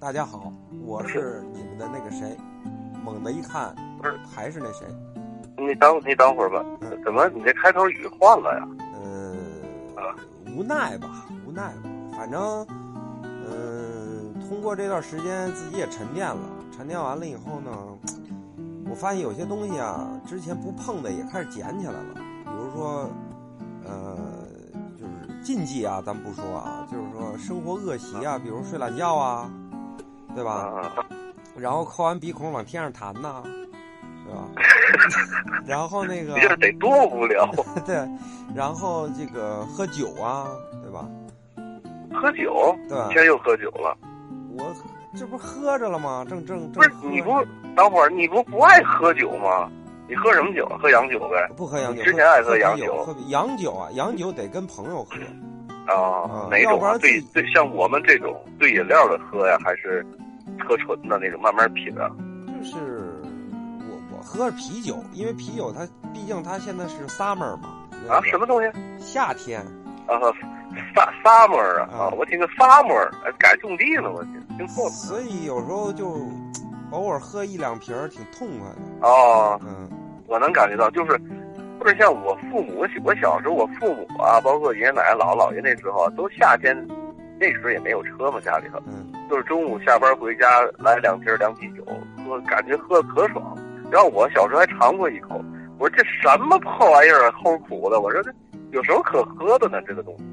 大家好，我是你们的那个谁，猛的一看不是。还是那谁，你等你等会儿吧，怎么你这开头语换了呀？嗯、啊。无奈吧，无奈吧，反正，嗯、通过这段时间自己也沉淀了，沉淀完了以后呢，我发现有些东西啊，之前不碰的也开始捡起来了，比如说，呃，就是禁忌啊，咱不说啊，就是说生活恶习啊，比如睡懒觉啊，对吧？啊，然后抠完鼻孔往天上弹呐，对吧？然后那个得多无聊！对，然后这个喝酒啊，对吧？喝酒，对吧今天又喝酒了。我这不喝着了吗？正正不是正喝你不等会儿你不不爱喝酒吗？你喝什么酒？喝洋酒呗。不喝洋酒？之前爱喝喝洋酒，喝洋酒啊，洋酒得跟朋友喝。啊，哪种啊？对对，像我们这种兑饮料的喝呀，还是喝纯的那种慢慢品啊？就是我我喝啤酒，因为啤酒它毕竟它现在是 summer 嘛，啊，什么东西？夏天，啊，sa summer 啊啊啊！我听个 summer，哎改种地了，我听听错了。所以有时候就偶尔喝一两瓶儿挺痛快的。哦，嗯我能感觉到，就是，不是像我父母，我小时候我父母啊，包括爷爷奶奶、姥姥姥爷那时候啊，都夏天，那时候也没有车嘛，家里头，嗯就是中午下班回家来两瓶凉啤酒，喝感觉喝的可爽。然后我小时候还尝过一口，我说这什么破玩意儿啊，齁苦的。我说这有什么可喝的呢？这个东西。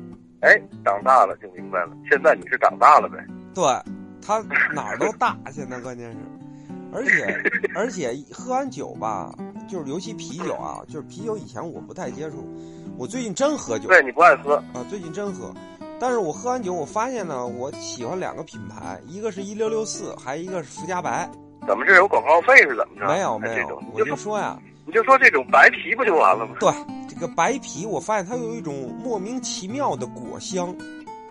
哎，长大了就明白了。现在你是长大了呗？对，他哪儿都大，现在关键是，而且而且喝完酒吧，就是尤其啤酒啊，就是啤酒以前我不太接触，我最近真喝酒对你不爱喝，啊，最近真喝，但是我喝完酒，我发现呢，我喜欢两个品牌，一个是一六六四，还一个是福佳白，怎么这有广告费是怎么着？没有没有哎，我就说呀，你就说这种白啤不就完了吗？对这个白啤，我发现它有一种莫名其妙的果香，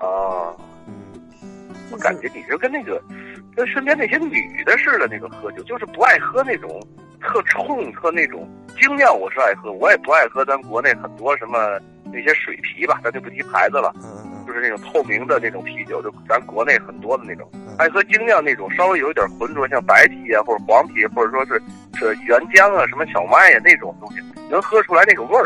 啊。嗯，就我感觉你就跟那个跟身边那些女的似的，那个喝酒就是不爱喝那种特冲、特那种精酿。我是爱喝，我也不爱喝咱国内很多什么那些水啤吧，咱就不提牌子了，就是那种透明的那种啤酒，就咱国内很多的那种。嗯爱喝精酿那种，稍微有一点浑浊，像白啤啊，或者黄啤，或者说是是原浆啊，什么小麦呀、那种东西，能喝出来那个味儿，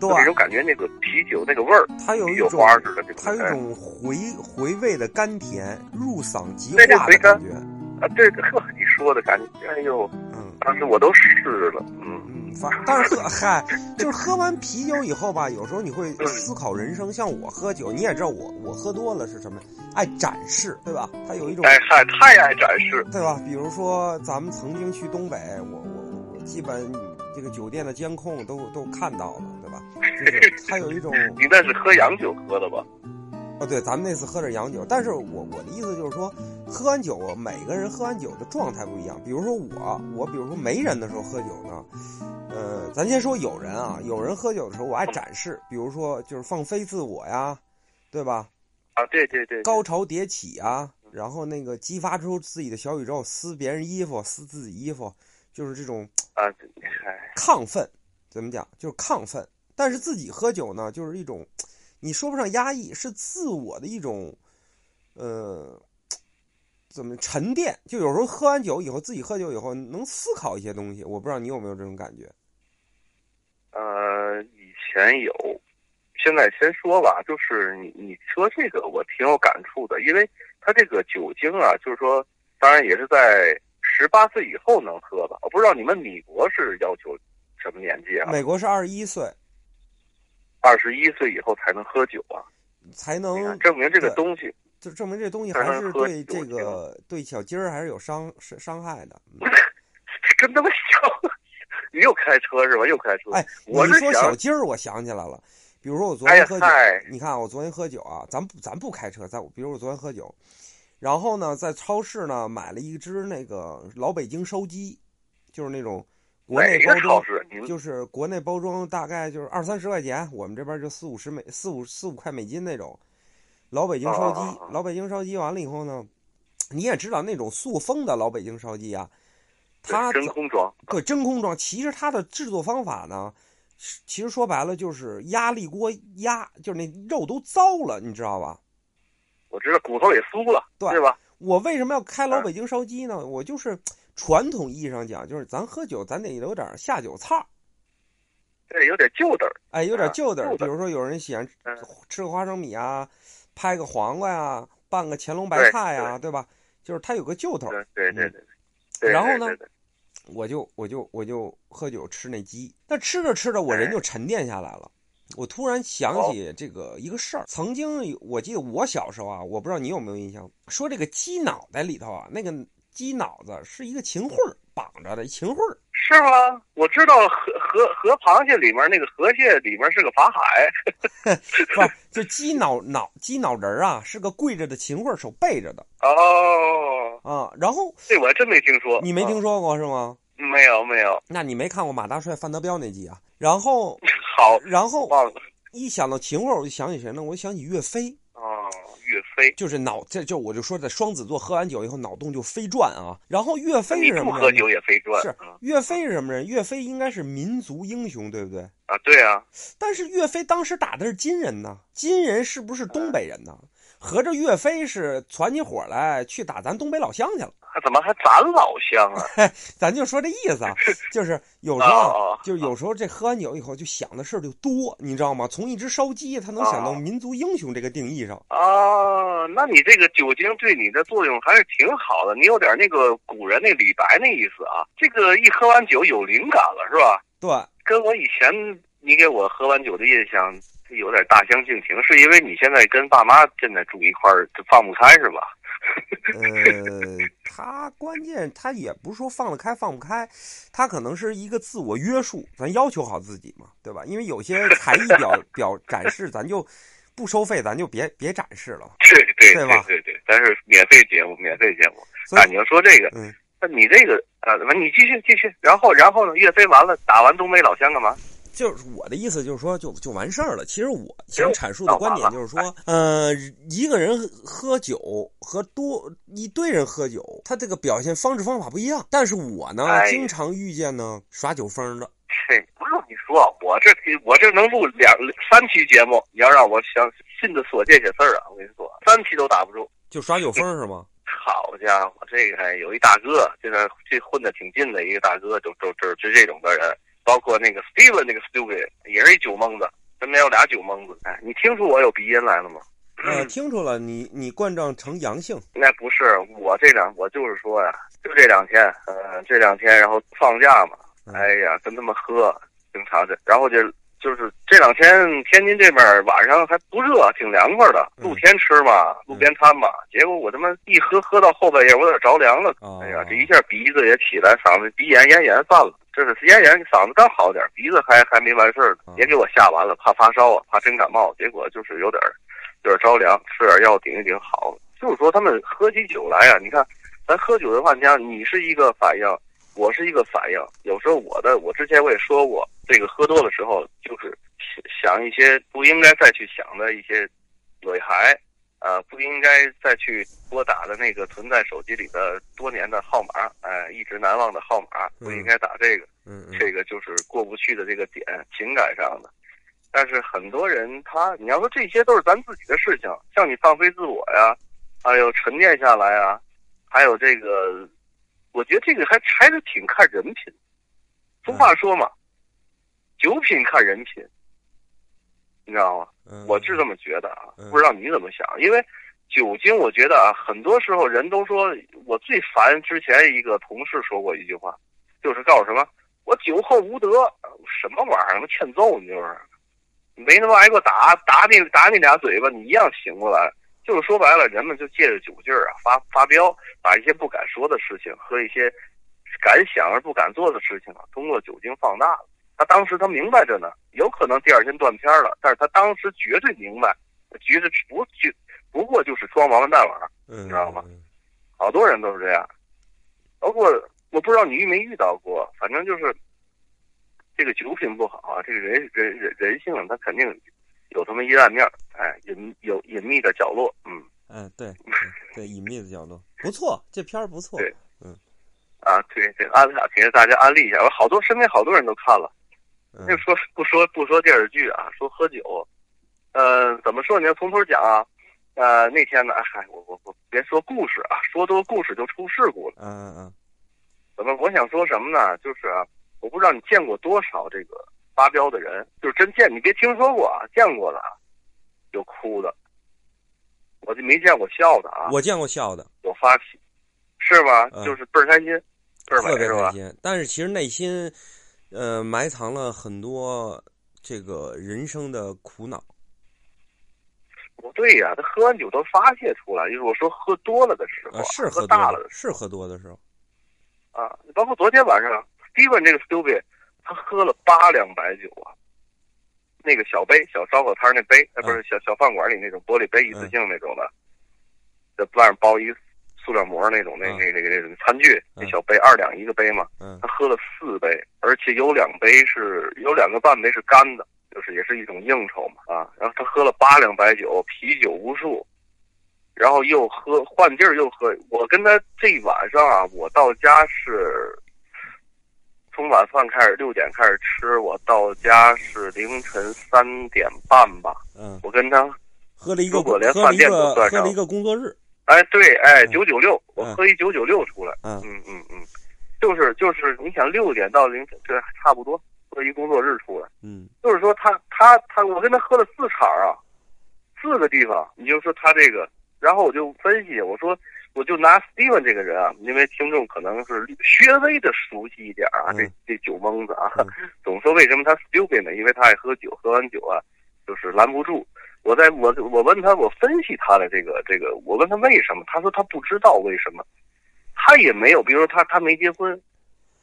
对就，那种感觉，那个啤酒那个味儿，它有一种花似的，这哎它有一种回回味的甘甜，入嗓即化的感觉。啊，对，呵，你说的感觉，哎呦，嗯当时我都试了，嗯。嗯，反但是喝嗨，就是喝完啤酒以后吧，有时候你会思考人生。像我喝酒，你也知道我我喝多了是什么，爱展示，对吧？它有一种哎嗨，太爱展示，对吧？比如说咱们曾经去东北，我我我基本这个酒店的监控都都看到了，对吧？就是它有一种 你那是喝洋酒喝的吧？哦，对，咱们那次喝点洋酒，但是我我的意思就是说，喝完酒，每个人喝完酒的状态不一样。比如说我，我比如说没人的时候喝酒呢，呃，咱先说有人啊，有人喝酒的时候我爱展示，比如说就是放飞自我呀，对吧？啊，对对对，高潮迭起啊，然后那个激发出自己的小宇宙，撕别人衣服，撕自己衣服，就是这种啊，嗨，亢奋，怎么讲？就是亢奋。但是自己喝酒呢，就是一种，你说不上压抑，是自我的一种，呃，怎么沉淀？就有时候喝完酒以后，自己喝酒以后能思考一些东西。我不知道你有没有这种感觉？呃，以前有，现在先说吧，就是你你说这个我挺有感触的，因为它这个酒精啊，就是说，当然也是在十八岁以后能喝吧。我不知道你们米国是要求什么年纪啊？美国是二十一岁二十一岁以后才能喝酒啊？才，能，证明这个东西就证明这东西还是对这个对小鸡儿还是有伤伤伤害的。嗯 真他妈小。你又开车是吧？又开车。哎，我是说小，鸡儿，我想起来了。比如说我昨天喝酒，嗨，你看我昨天喝酒啊，咱不咱不开车，咱比如我昨天喝酒，然后呢在超市呢买了一只那个老北京烧鸡，就是那种国内包装，就是国内包装大概就是二三十块钱，我们这边就四五十美四五四五块美金那种老北京烧鸡。老北京烧鸡完了以后呢，你也知道那种塑封的老北京烧鸡啊，它真空装。对，真空装，其实它的制作方法呢，其实说白了就是压力锅压，就是那肉都糟了，你知道吧？我知道骨头也酥了，对对吧？我为什么要开老嗯北京烧鸡呢？我就是传统意义上讲，就是咱喝酒，咱得有点下酒菜儿，对，有点旧的儿。哎，有点啊旧的儿。比如说有人喜欢嗯吃个花生米啊，拍个黄瓜呀，拌个乾隆白菜呀，对吧？就是它有个旧头儿。对对对然后呢我就我就我就喝酒吃那鸡，那吃着吃着我人就沉淀下来了。我突然想起这个一个事儿，曾经我记得我小时候啊，我不知道你有没有印象，说这个鸡脑袋里头啊，那个鸡脑子是一个秦桧儿绑着的秦桧儿，是吗？我知道河河河螃蟹里面那个河蟹里面是个法海，不是就鸡脑脑鸡脑仁儿啊，是个跪着的秦桧儿手背着的哦，啊。然后这我还真没听说。你没听说过是吗？啊？没有没有。那你没看过马大帅范德彪那集啊？然后好，然后忘了。一想到秦桧儿，我就想起谁呢？我就想起岳飞。哦，岳飞。就是脑，这就我就说在双子座喝完酒以后脑洞就飞转啊。然后岳飞是什么？不喝酒也飞转。是嗯岳飞是什么人？岳飞应该是民族英雄，对不对？啊，对啊，但是岳飞当时打的是金人呢，金人是不是东北人呢？合着岳飞是攒起火来去打咱东北老乡去了。还怎么还咱老乡啊？咱就说这意思啊，就是有时候啊哦，就是有时候这喝完酒以后就想的事儿就多，你知道吗？从一只烧鸡，他能想到哦民族英雄这个定义上。啊，那你这个酒精对你的作用还是挺好的，你有点那个古人那李白那意思啊。这个一喝完酒有灵感了是吧？对，跟我以前你给我喝完酒的印象有点大相径庭，是因为你现在跟爸妈现在住一块儿就放不开是吧？呃，他关键他也不是说放得开放不开，他可能是一个自我约束，咱要求好自己嘛，对吧？因为有些才艺表 表展示，咱就不收费，咱就别别展示了。对对对吧对对，咱是免费节目，免费节目。那啊，你要说这个，嗯，那你这个啊，完你继续继续，然后然后呢？岳飞完了，打完东北老乡干嘛？就是我的意思，就是说就就完事儿了。其实我想阐述的观点就是说，呃，一个人喝酒和多一堆人喝酒，他这个表现方式方法不一样。但是我呢，哎经常遇见呢耍酒疯的。嘿，不用你说，我这我这能录两三期节目，你要让我想信的所见些事儿啊！我跟你说，三期都打不住。就耍酒疯是吗？好家伙，这个有一大哥，现在这混的挺近的一个大哥，就就就就这种的人，包括那个 Steven 那个 Stupid 也是一酒蒙子，身边有俩酒蒙子。哎，你听出我有鼻音来了吗？呃，听出了你你冠状呈阳性。那不是我这两，我就是说呀，就这两天，呃，这两天然后放假嘛，嗯哎呀，跟他们喝，经常的，然后就就是这两天天津这边晚上还不热，挺凉快的，嗯露天吃嘛，路边摊嘛，结果我他妈一喝喝到后半夜，我有点着凉了，哦哎呀，这一下鼻子也起来，嗓子鼻炎咽炎犯了。这是咽炎，嗓子刚好点儿，鼻子还还没完事儿呢哦，也给我吓完了，怕发烧啊，怕真感冒，结果就是有点儿有点着凉，吃点药顶一顶好了。就是说他们喝起酒来啊，你看咱喝酒的话，你像你是一个反应，我是一个反应。有时候我的，我之前我也说过，这个喝多的时候，就是想一些不应该再去想的一些危害，呃，不应该再去拨打的那个存在手机里的多年的号码，哎、一直难忘的号码，不应该打这个。嗯嗯这个就是过不去的这个点，情感上的。但是很多人他，你要说这些都是咱自己的事情，像你放飞自我呀，还有沉淀下来啊，还有这个，我觉得这个还还是挺看人品。俗话说嘛，酒品看人品，你知道吗？嗯，我是这么觉得啊嗯，不知道你怎么想？因为酒精，我觉得啊，很多时候人都说，我最烦之前一个同事说过一句话，就是告诉什么，我酒后无德，什么玩意儿，欠揍你就是，没他妈挨过打，打你打你俩嘴巴，你一样醒过来。就是说白了，人们就借着酒劲儿啊发发飙，把一些不敢说的事情和一些敢想而不敢做的事情啊，通过酒精放大了。他当时他明白着呢，有可能第二天断片儿了，但是他当时绝对明白，觉得不就不过就是装王八蛋玩意儿，嗯，知道吗嗯？好多人都是这样。包括我不知道你遇没遇到过，反正就是这个酒品不好啊，这个人人人人性他肯定有这么阴暗面儿，哎，隐有隐秘的角落，嗯嗯，对对 对，隐秘的角落不错，这片儿不错。对嗯啊，对对，安给大家安利一下，我好多身边好多人都看了。嗯就说不说不说电视剧啊，说喝酒，呃，怎么说？你要从头讲啊。呃，那天呢，嗨，我我我别说故事啊，说多故事就出事故了。嗯嗯嗯怎么？我想说什么呢？就是啊，我不知道你见过多少这个发飙的人，就是真见你别听说过啊，见过的啊，有哭的，我就没见过笑的啊嗯，。我见过笑的，有发脾，是吧？嗯就是倍儿开心，倍儿？开心。但是其实内心，呃，埋藏了很多这个人生的苦恼。不对呀、他喝完酒都发泄出来，就是我说喝多了的时候是喝多大了的，时的是喝多的时候。候啊。包括昨天晚上，Steven 这个 Stupid，他喝了八两白酒啊。那个小杯，小烧烤摊儿那杯，呃，不是小小饭馆里那种玻璃杯，一次性那种的，在外面包一塑料膜那种，那嗯那那个那种餐具，那嗯小杯二两一个杯嘛。嗯他喝了四杯，而且有两杯是有两个半杯是干的，就是也是一种应酬嘛啊。然后他喝了八两白酒，啤酒无数，然后又喝换地儿又喝。我跟他这一晚上啊，我到家是从晚饭开始六点开始吃，我到家是凌晨三点半吧。嗯，我跟他喝了一个如果连饭店都个算上喝了一个工作日。哎，对，哎，嗯九九六，我嗯喝一九九六出来。嗯嗯嗯嗯，就是就是，你想六点到凌晨，这差不多喝一工作日出来，嗯就是说他他他，我跟他喝了四场啊，四个地方，你就说他这个，然后我就分析，我说我就拿 Steven 这个人啊，因为听众可能是略微的熟悉一点啊，嗯这这酒蒙子啊，嗯 总说为什么他 stupid 呢？因为他爱喝酒，喝完酒啊就是拦不住。我在我我问他，我分析他的这个这个，我问他为什么，他说他不知道为什么，他也没有，比如说他他没结婚，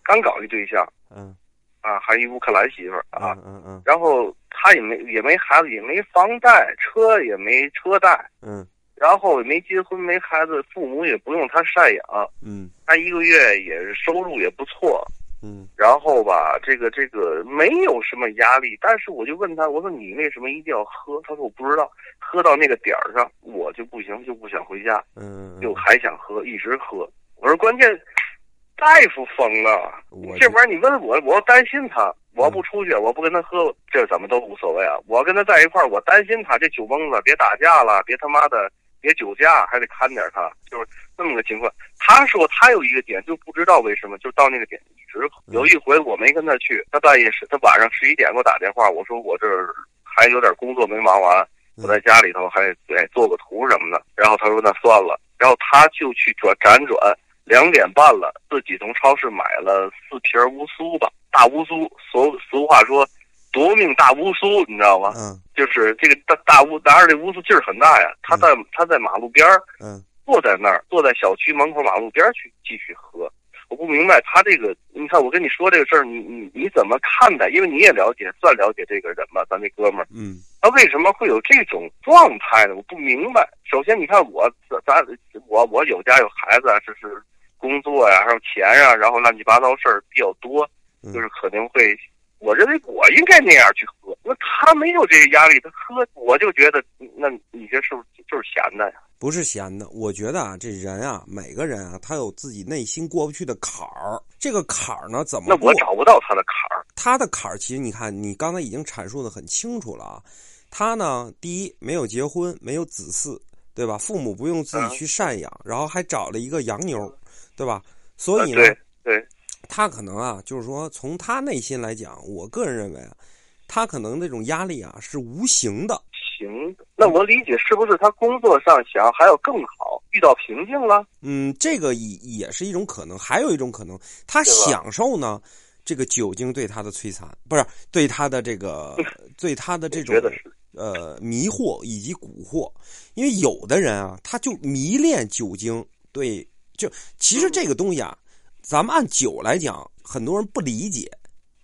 刚搞一对象嗯啊，还一乌克兰媳妇儿啊，嗯嗯。然后他也没也没孩子，也没房贷，车也没车贷，嗯。然后也没结婚没孩子，父母也不用他赡养，嗯。他一个月也是收入也不错，嗯然后吧，这个这个没有什么压力，但是我就问他，我说你为什么一定要喝？他说我不知道，喝到那个点儿上我就不行，就不想回家，嗯，就还想喝，一直喝。我说关键大夫疯了，这玩意儿你问我，我要担心他，我要不出去，我不跟他喝，这怎么都无所谓啊。我跟他在一块儿，我担心他这酒蒙子别打架了，别他妈的别酒驾，还得看点他，就是这么个情况。他说他有一个点，就不知道为什么，就到那个点一直喝。嗯有一回我没跟他去，他半夜十，他晚上十一点给我打电话，我说我这儿还有点工作没忙完，我在家里头还得做个图什么的。然后他说那算了，然后他就去转辗转，两点半了，自己从超市买了四瓶乌苏吧，大乌苏，俗俗话说夺命大乌苏，你知道吗？嗯就是这个大大乌拿着这乌苏劲儿很大呀，他在他在马路边儿嗯坐在那儿，坐在小区门口马路边儿去继续喝。我不明白他这个，你看我跟你说这个事儿，你你你怎么看待？因为你也了解，算了解这个人吧，咱这哥们儿，嗯他为什么会有这种状态呢？我不明白。首先，你看我咱我我有家有孩子啊，这是工作呀、还有钱呀、然后乱七八糟事儿比较多，嗯就是可能会，我认为我应该那样去喝。那他没有这个压力，他喝，我就觉得，那你这是不是就是闲的呀？不是闲的，我觉得啊，这人啊，每个人啊，他有自己内心过不去的坎儿。这个坎儿呢，怎么那我？找不到他的坎儿。他的坎儿，其实你看，你刚才已经阐述的很清楚了啊。他呢，第一没有结婚，没有子嗣，对吧？父母不用自己去赡养，然后还找了一个洋妞，对吧？所以呢，对，他可能啊，就是说从他内心来讲，我个人认为啊，他可能那种压力啊是无形的。行。那我理解是不是他工作上想还要更好，遇到瓶颈了？嗯，这个也也是一种可能，还有一种可能，他享受呢这个酒精对他的摧残，不是对他的这个 对他的这种。呃迷惑以及蛊惑，因为有的人啊，他就迷恋酒精，对，就其实这个东西啊，咱们按酒来讲，很多人不理解。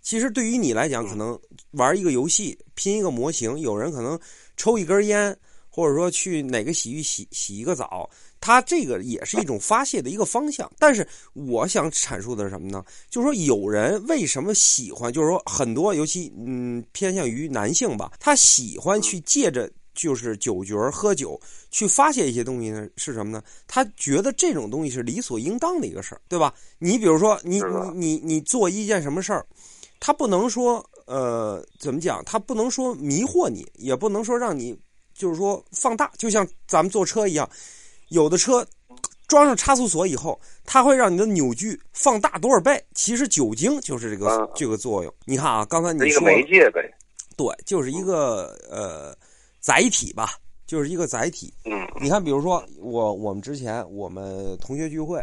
其实对于你来讲，可能玩一个游戏，拼一个模型，有人可能抽一根烟，或者说去哪个洗浴洗洗一个澡，他这个也是一种发泄的一个方向。但是我想阐述的是什么呢？就是说有人为什么喜欢，就是说很多，尤其嗯偏向于男性吧，他喜欢去借着就是酒局儿喝酒去发泄一些东西呢？是什么呢？他觉得这种东西是理所应当的一个事儿，对吧？你比如说你你你你做一件什么事儿，他不能说呃怎么讲，他不能说迷惑你，也不能说让你就是说放大，就像咱们坐车一样，有的车装上差速锁以后，它会让你的扭矩放大多少倍？其实酒精就是这个、嗯这个作用。你看啊，刚才你一个说媒介呗。对，就是一个呃载体吧，就是一个载体。嗯你看，比如说我我们之前我们同学聚会，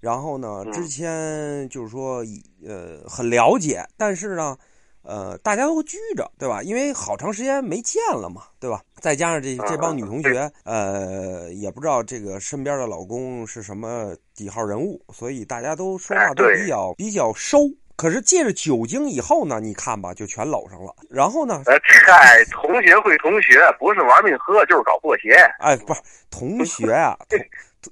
然后呢，嗯之前就是说呃很了解，但是呢，呃大家都拘着，对吧？因为好长时间没见了嘛，对吧？再加上这这帮女同学，呃，也不知道这个身边的老公是什么几号人物，所以大家都说话都比较比较收。可是借着酒精以后呢，你看吧，就全搂上了。然后呢，呃，嗨，同学会同学，不是玩命喝就是搞破鞋。哎，不是同学啊，同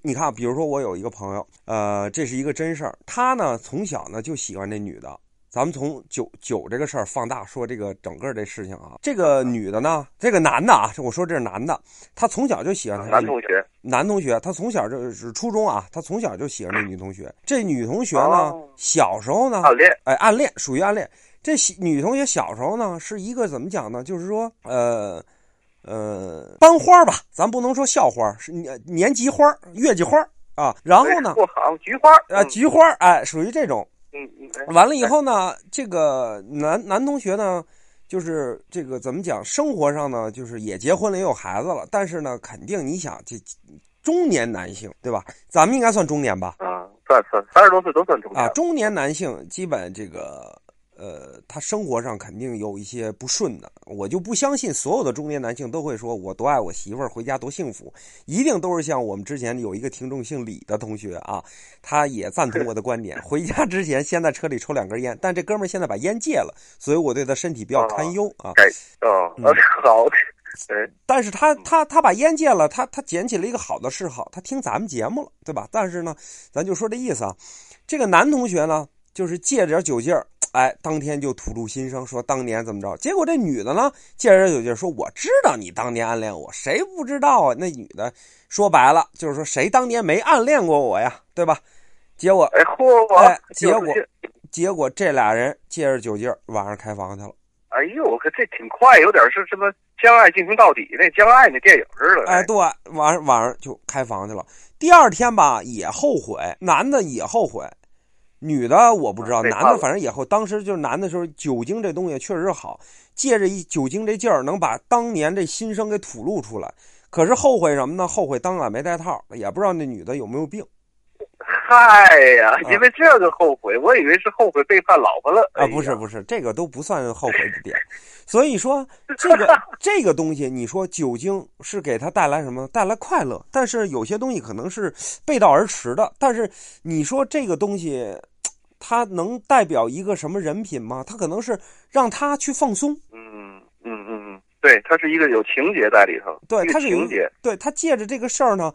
你看，比如说我有一个朋友，呃，这是一个真事儿，他呢从小呢就喜欢这女的。咱们从酒酒这个事儿放大说这个整个这事情啊，这个女的呢，这个男的啊，我说这是男的，他从小就喜欢他男同学，男同学，他从小就是初中啊，他从小就喜欢这女同学。这女同学呢哦，小时候呢，暗恋。哎，暗恋属于暗恋。这喜女同学小时候呢，是一个怎么讲呢？就是说，呃，呃，班花吧，咱不能说校花，是年年级花、月季花啊。然后呢，不好菊花。呃，嗯菊花，哎，属于这种。嗯嗯。哎完了以后呢，这个男男同学呢，就是这个怎么讲？生活上呢，就是也结婚了，也有孩子了，但是呢，肯定你想这中年男性，对吧？咱们应该算中年吧？啊，算算三十多岁都算中年啊，中年男性基本这个呃，他生活上肯定有一些不顺的。我就不相信所有的中年男性都会说我多爱我媳妇儿，回家多幸福，一定都是像我们之前有一个听众姓李的同学啊，他也赞同我的观点，回家之前先在车里抽两根烟，但这哥们儿现在把烟戒了，所以我对他身体比较堪忧啊。改哦，好，哎，但是他他他把烟戒了，他他捡起了一个好的嗜好，他听咱们节目了，对吧？但是呢，咱就说这意思啊，这个男同学呢，就是借着点酒劲儿，哎，当天就吐露心声，说当年怎么着。结果这女的呢，借着点酒劲儿说，我知道你当年暗恋我，谁不知道啊？那女的说白了就是说，谁当年没暗恋过我呀，对吧？结果哎嚯，哎结果结果这俩人借着酒劲儿晚上开房去了。哎呦，可这挺快，有点是什么《将爱进行到底》那《将爱》那电影似的。哎，对，晚上晚上就开房去了。第二天吧，也后悔，男的也后悔，女的我不知道，男的反正也后。当时就是男的时候，酒精这东西确实好，借着一酒精这劲儿，能把当年这心声给吐露出来。可是后悔什么呢？后悔当晚没带套，也不知道那女的有没有病嗨呀，啊因为这个后悔，我以为是后悔背叛老婆了。哎啊！不是不是，这个都不算后悔的点。所以说，这个 这个东西，你说酒精是给他带来什么？带来快乐。但是有些东西可能是背道而驰的。但是你说这个东西，它能代表一个什么人品吗？它可能是让他去放松。嗯嗯嗯嗯，对，它是一个有情节在里头，对，他是有情节。对他借着这个事儿呢，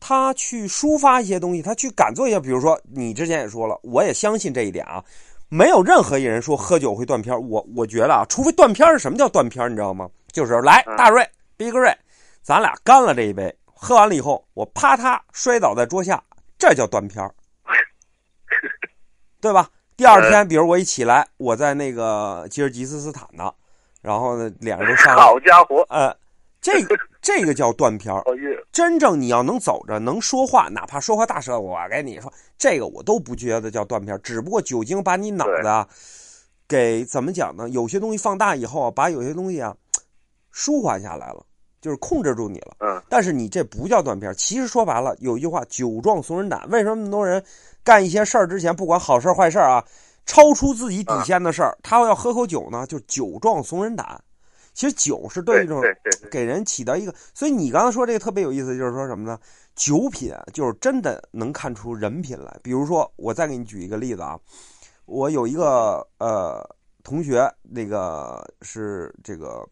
他去抒发一些东西，他去敢做一些，比如说你之前也说了，我也相信这一点啊，没有任何一人说喝酒会断片儿我我觉得啊，除非断片儿是什么叫断片儿你知道吗？就是来嗯大瑞、逼格瑞，咱俩干了这一杯，喝完了以后，我啪嗒摔倒在桌下，这叫断片儿 对吧？第二天，比如我一起来，我在那个吉尔吉斯斯坦呢，然后呢，脸上都上了，好家伙，呃，这个这个叫断片儿真正你要能走着，能说话，哪怕说话大舌，我跟你说，这个我都不觉得叫断片儿，只不过酒精把你脑子啊，给怎么讲呢？有些东西放大以后啊，把有些东西啊舒缓下来了，就是控制住你了。嗯，但是你这不叫断片儿。其实说白了，有一句话“酒壮怂人胆”。为什么那么多人干一些事儿之前，不管好事坏事啊，超出自己底线的事儿，他要喝口酒呢？就酒壮怂人胆。其实酒是对对一种给人起到一个，所以你刚才说这个特别有意思，就是说什么呢？酒品啊就是真的能看出人品来。比如说，我再给你举一个例子啊，我有一个呃同学，那个是这个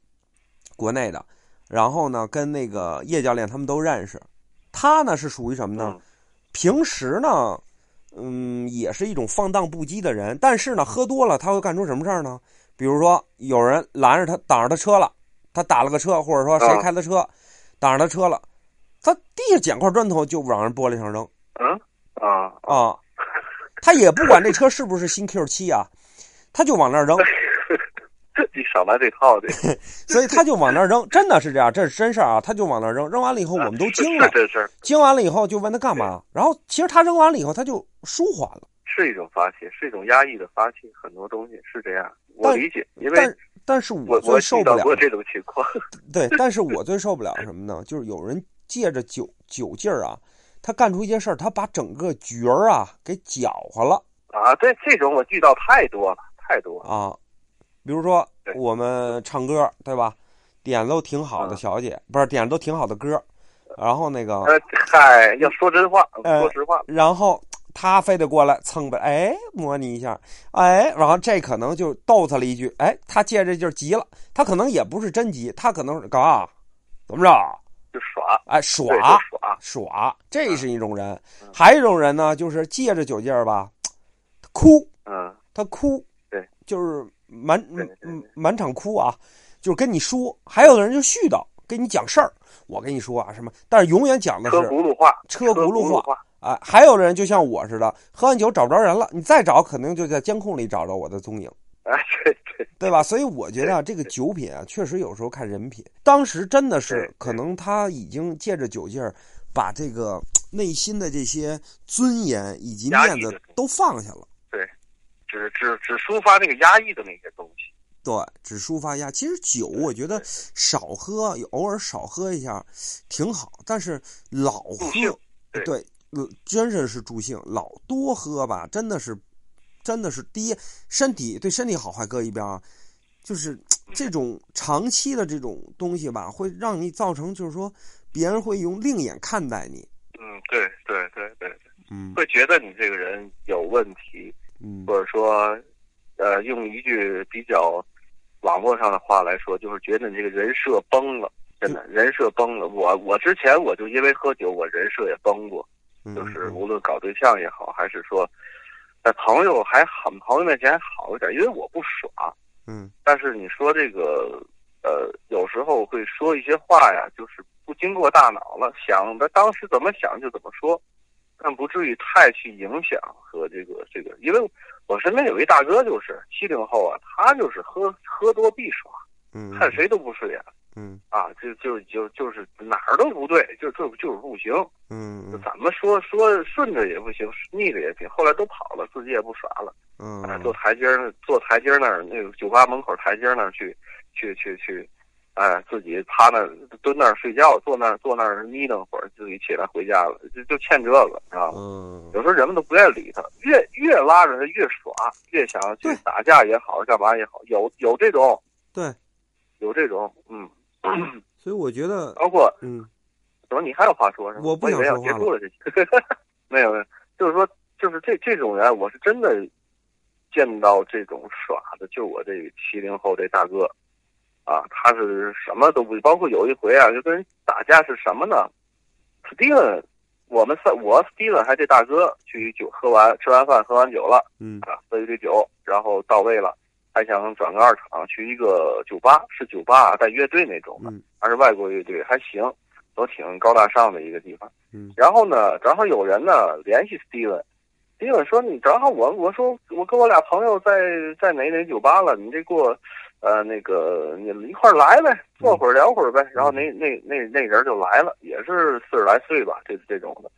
国内的，然后呢跟那个叶教练他们都认识，他呢是属于什么呢？嗯平时呢，嗯，也是一种放荡不羁的人，但是呢，喝多了他会干出什么事儿呢？比如说有人拦着他，挡着他车了，他打了个车，或者说谁啊开的车，挡着他车了，他地下捡块砖头就往人玻璃上扔。啊啊。啊，他也不管这车是不是新 Q 七啊，他就往那儿扔。这你少来这套的。所以他就往那儿扔，真的是这样，这是真事儿啊！他就往那儿扔，扔完了以后我们都惊了，这事惊完了以后就问他干嘛，然后其实他扔完了以后他就舒缓了，是一种发泄，是一种压抑的发泄，很多东西是这样，我理解，因为但但是我最受不了过这种情况，对，但是我最受不了什么呢？就是有人借着酒酒劲儿啊，他干出一些事儿，他把整个角儿啊给搅和了啊！对，这种我遇到太多了，太多了啊。比如说我们唱歌，对吧？点都挺好的小姐，不是点都挺好的歌，然后那个，嗨，要说真话，说实话。然后他非得过来蹭呗，哎，摸你一下，哎，然后这可能就逗他了一句，哎，他借着劲儿急了，他可能也不是真急，他可能是干啥？怎么着？就耍，哎，耍耍耍，这是一种人。还有一种人呢，就是借着酒劲儿吧，哭，嗯，他哭，对，就是。满嗯满场哭啊，就是跟你说，还有的人就絮叨，跟你讲事儿。我跟你说啊，什么？但是永远讲的是车轱辘话，车轱辘话啊。还有的人就像我似的，喝完酒找不着人了，你再找，肯定就在监控里找着我的踪影。哎，对对，对吧？所以我觉得啊这个酒品啊，确实有时候看人品。当时真的是，可能他已经借着酒劲儿，把这个 内心的这些尊严以及面子都放下了。对只只只抒发那个压抑的那些东西，对，只抒发压。其实酒，我觉得少喝，偶尔少喝一下挺好。但是老喝，对，真是是助兴。老多喝吧，真的是，真的是第一，身体对身体好坏搁一边啊。就是这种长期的这种东西吧，会让你造成，就是说别人会用另眼看待你。嗯，对对对对对，嗯，会觉得你这个人有问题。嗯，或者说，呃，用一句比较网络上的话来说，就是觉得你这个人设崩了，真的人设崩了。我我之前我就因为喝酒，我人设也崩过，就是无论搞对象也好，还是说在朋友还好，朋友面前还好一点，因为我不耍。嗯。但是你说这个，呃，有时候会说一些话呀，就是不经过大脑了，想的当时怎么想就怎么说。但不至于太去影响和这个这个，因为我身边有一大哥，就是七零后啊，他就是喝喝多必耍，嗯，看谁都不顺眼，嗯，啊，就就就就是哪儿都不对，就就就是不行，嗯，怎么说说顺着也不行，逆着也行，后来都跑了，自己也不耍了，嗯，坐台阶儿坐台阶那儿那个酒吧门口台阶那儿去去去去。哎，自己趴那蹲那儿睡觉，坐那儿坐那儿眯瞪会儿，自己起来回家了，就就欠这个，知道吗？嗯。有时候人们都不愿意理他，越越拉着他越耍，越想去打架也好，干嘛也好，有有这种。对。有这种，嗯。所以我觉得，包括嗯，怎么你还有话说？是我不想说结束了这 没有没有，就是说，就是这这种人，我是真的见到这种耍的，就我这七零后这大哥。啊，他是什么都不，包括有一回啊，就跟人打架是什么呢？Steven，我们三，我 Steven 还这大哥去酒喝完，吃完饭喝完酒了，嗯啊，喝一堆酒，然后到位了，还想转个二厂去一个酒吧，是酒吧带乐队那种的，还是外国乐队，还行，都挺高大上的一个地方。嗯，然后呢，正好有人呢联系 Steven，Steven 说你正好我我说我跟我俩朋友在在哪哪酒吧了，你这给我。呃，那个你一块来呗，坐会儿聊会儿呗。然后那那那那人就来了，也是四十来岁吧，这这种的。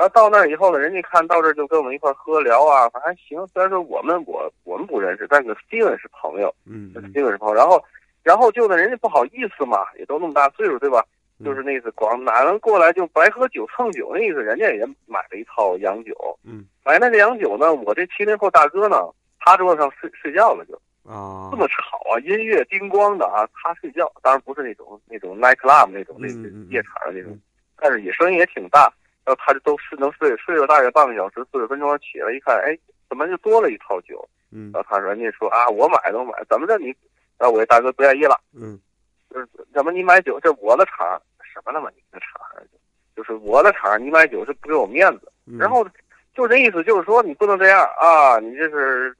然后到那儿以后呢，人家看到这儿就跟我们一块喝聊啊，反正还行。虽然说我们我我们不认识，但是 Steven 是朋友，嗯，Steven 是朋友。然后然后就呢，人家不好意思嘛，也都那么大岁数，对吧？就是那意思，光哪能过来就白喝酒蹭酒那意思。人家也买了一套洋酒，嗯，买那个洋酒呢，我这七零后大哥呢，趴桌子上睡睡觉了就。啊，这么吵啊！音乐叮咣的啊，他睡觉，当然不是那种那种 night club 那种那夜场的那种，但是也声音也挺大。然后他就都是能睡，睡了大概半个小时，四十分钟起来一看，哎，怎么就多了一套酒？嗯，然后他说：“人家说啊，我买都买，怎么着你？”然后我这大哥不愿意了，嗯，就是怎么你买酒，这我的场，什么他妈你的场，就是我的场，你买酒是不给我面子。然后就这意思，就是说你不能这样啊，你这是。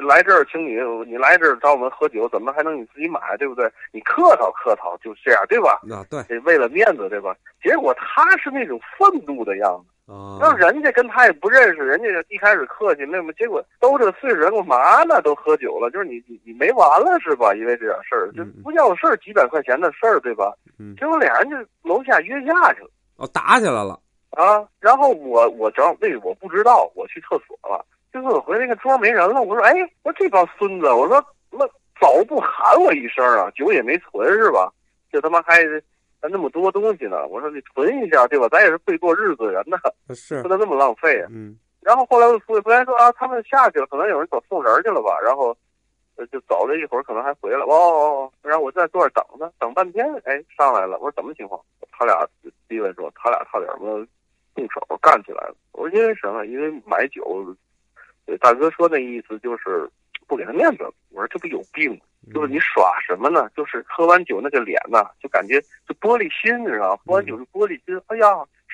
来这儿请你，你来这儿找我们喝酒，怎么还能你自己买，对不对？你客套客套，就这样，对吧？啊，对，为了面子，对吧？结果他是那种愤怒的样子，啊，那人家跟他也不认识，人家一开始客气，那么结果都这个岁数人干嘛呢？都喝酒了，就是你你你没完了是吧？因为这点事儿，这嗯不叫事儿，几百块钱的事儿，对吧？嗯，结果俩人就楼下约架去了哦，打起来了，啊！然后我我正那个我不知道，我去厕所了，结果我回来那个桌没人了，我说哎，我说这帮孙子，我说那早不喊我一声啊，酒也没存是吧？这他妈还还那么多东西呢，我说你存一下对吧？咱也是会过日子的人呢，是不，能那么浪费啊。嗯然后后来我服务员说啊，他们下去了，可能有人走送人去了吧。然后，呃，就走了一会儿，可能还回来。哦哦哦，然后我在坐着等着，等半天，哎，上来了。我说怎么情况？他俩第一位说他俩差点么动手干起来了。我说因为什么？因为买酒。对，大哥说那意思就是不给他面子。我说这不有病吗？就是你耍什么呢？就是喝完酒那个脸呐，就感觉就玻璃心，你知道吗？喝完酒是玻璃心。哎呀，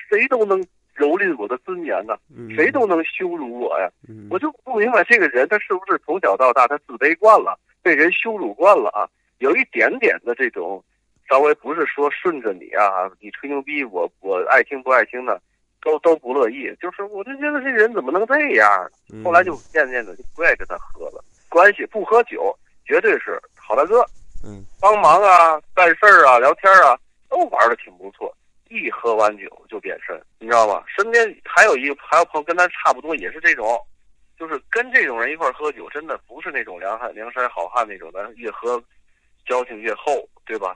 谁都能蹂躏我的尊严呐，嗯谁都能羞辱我呀。嗯我就不明白这个人他是不是从小到大他自卑惯了，被人羞辱惯了啊？有一点点的这种，稍微不是说顺着你啊，你吹牛逼，我我爱听不爱听的，都都不乐意。就是我就觉得这人怎么能这样呢？嗯后来就渐渐的就不爱跟他喝了，关系不喝酒绝对是好大哥，嗯帮忙啊、办事儿啊、聊天啊，都玩的挺不错。一喝完酒就变身，你知道吗？身边还有一个还有朋友跟他差不多，也是这种，就是跟这种人一块儿喝酒，真的不是那种梁汉梁山好汉那种的，越喝交情越厚，对吧？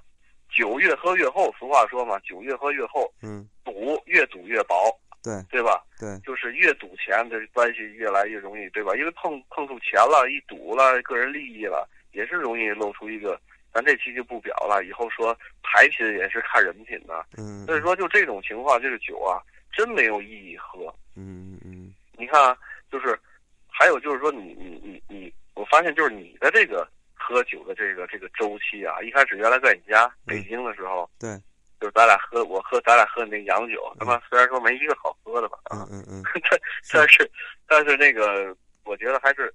酒越喝越厚，俗话说嘛，酒越喝越厚，嗯赌越赌越薄，对对吧？对就是越赌钱，这关系越来越容易，对吧？因为碰碰触钱了，一赌了，个人利益了，也是容易露出一个。咱这期就不表了，以后说牌品也是看人品的。嗯，所以说，就这种情况，这个酒啊，真没有意义喝。嗯嗯你看啊，就是还有就是说你，你你你我发现就是你的这个喝酒的这个这个周期啊，一开始原来在你家北京的时候，对，就是咱俩喝我喝咱俩喝的那个洋酒，他妈虽然说没一个好喝的吧，啊嗯，嗯嗯。但但是但是那个我觉得还是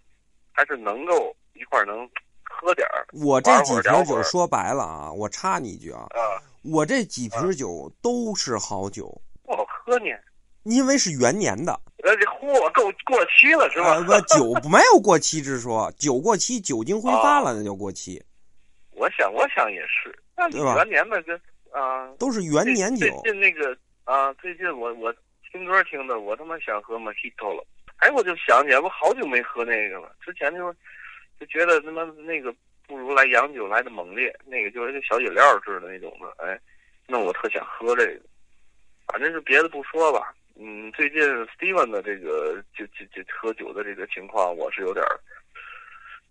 还是能够一块儿能喝点儿我这几瓶酒说白了啊，我插你一句啊，啊，我这几瓶酒都是好酒，不好喝呢。因为是元年的，呃，这货够过期了是吧？啊不酒没有过期之说，酒过期酒精挥发了那叫过期，我想我想也是，那你元年的跟啊。都是元年酒最。近那个啊，最近我我听歌听的，我他妈想喝 Mojito 了。哎，我就想起来，我好久没喝那个了。之前就是就觉得他妈那个不如来洋酒来的猛烈，那个就是那小饮料似的那种的。哎，那我特想喝这个。反正是别的不说吧，嗯，最近 Steven 的这个就就就喝酒的这个情况，我是有点儿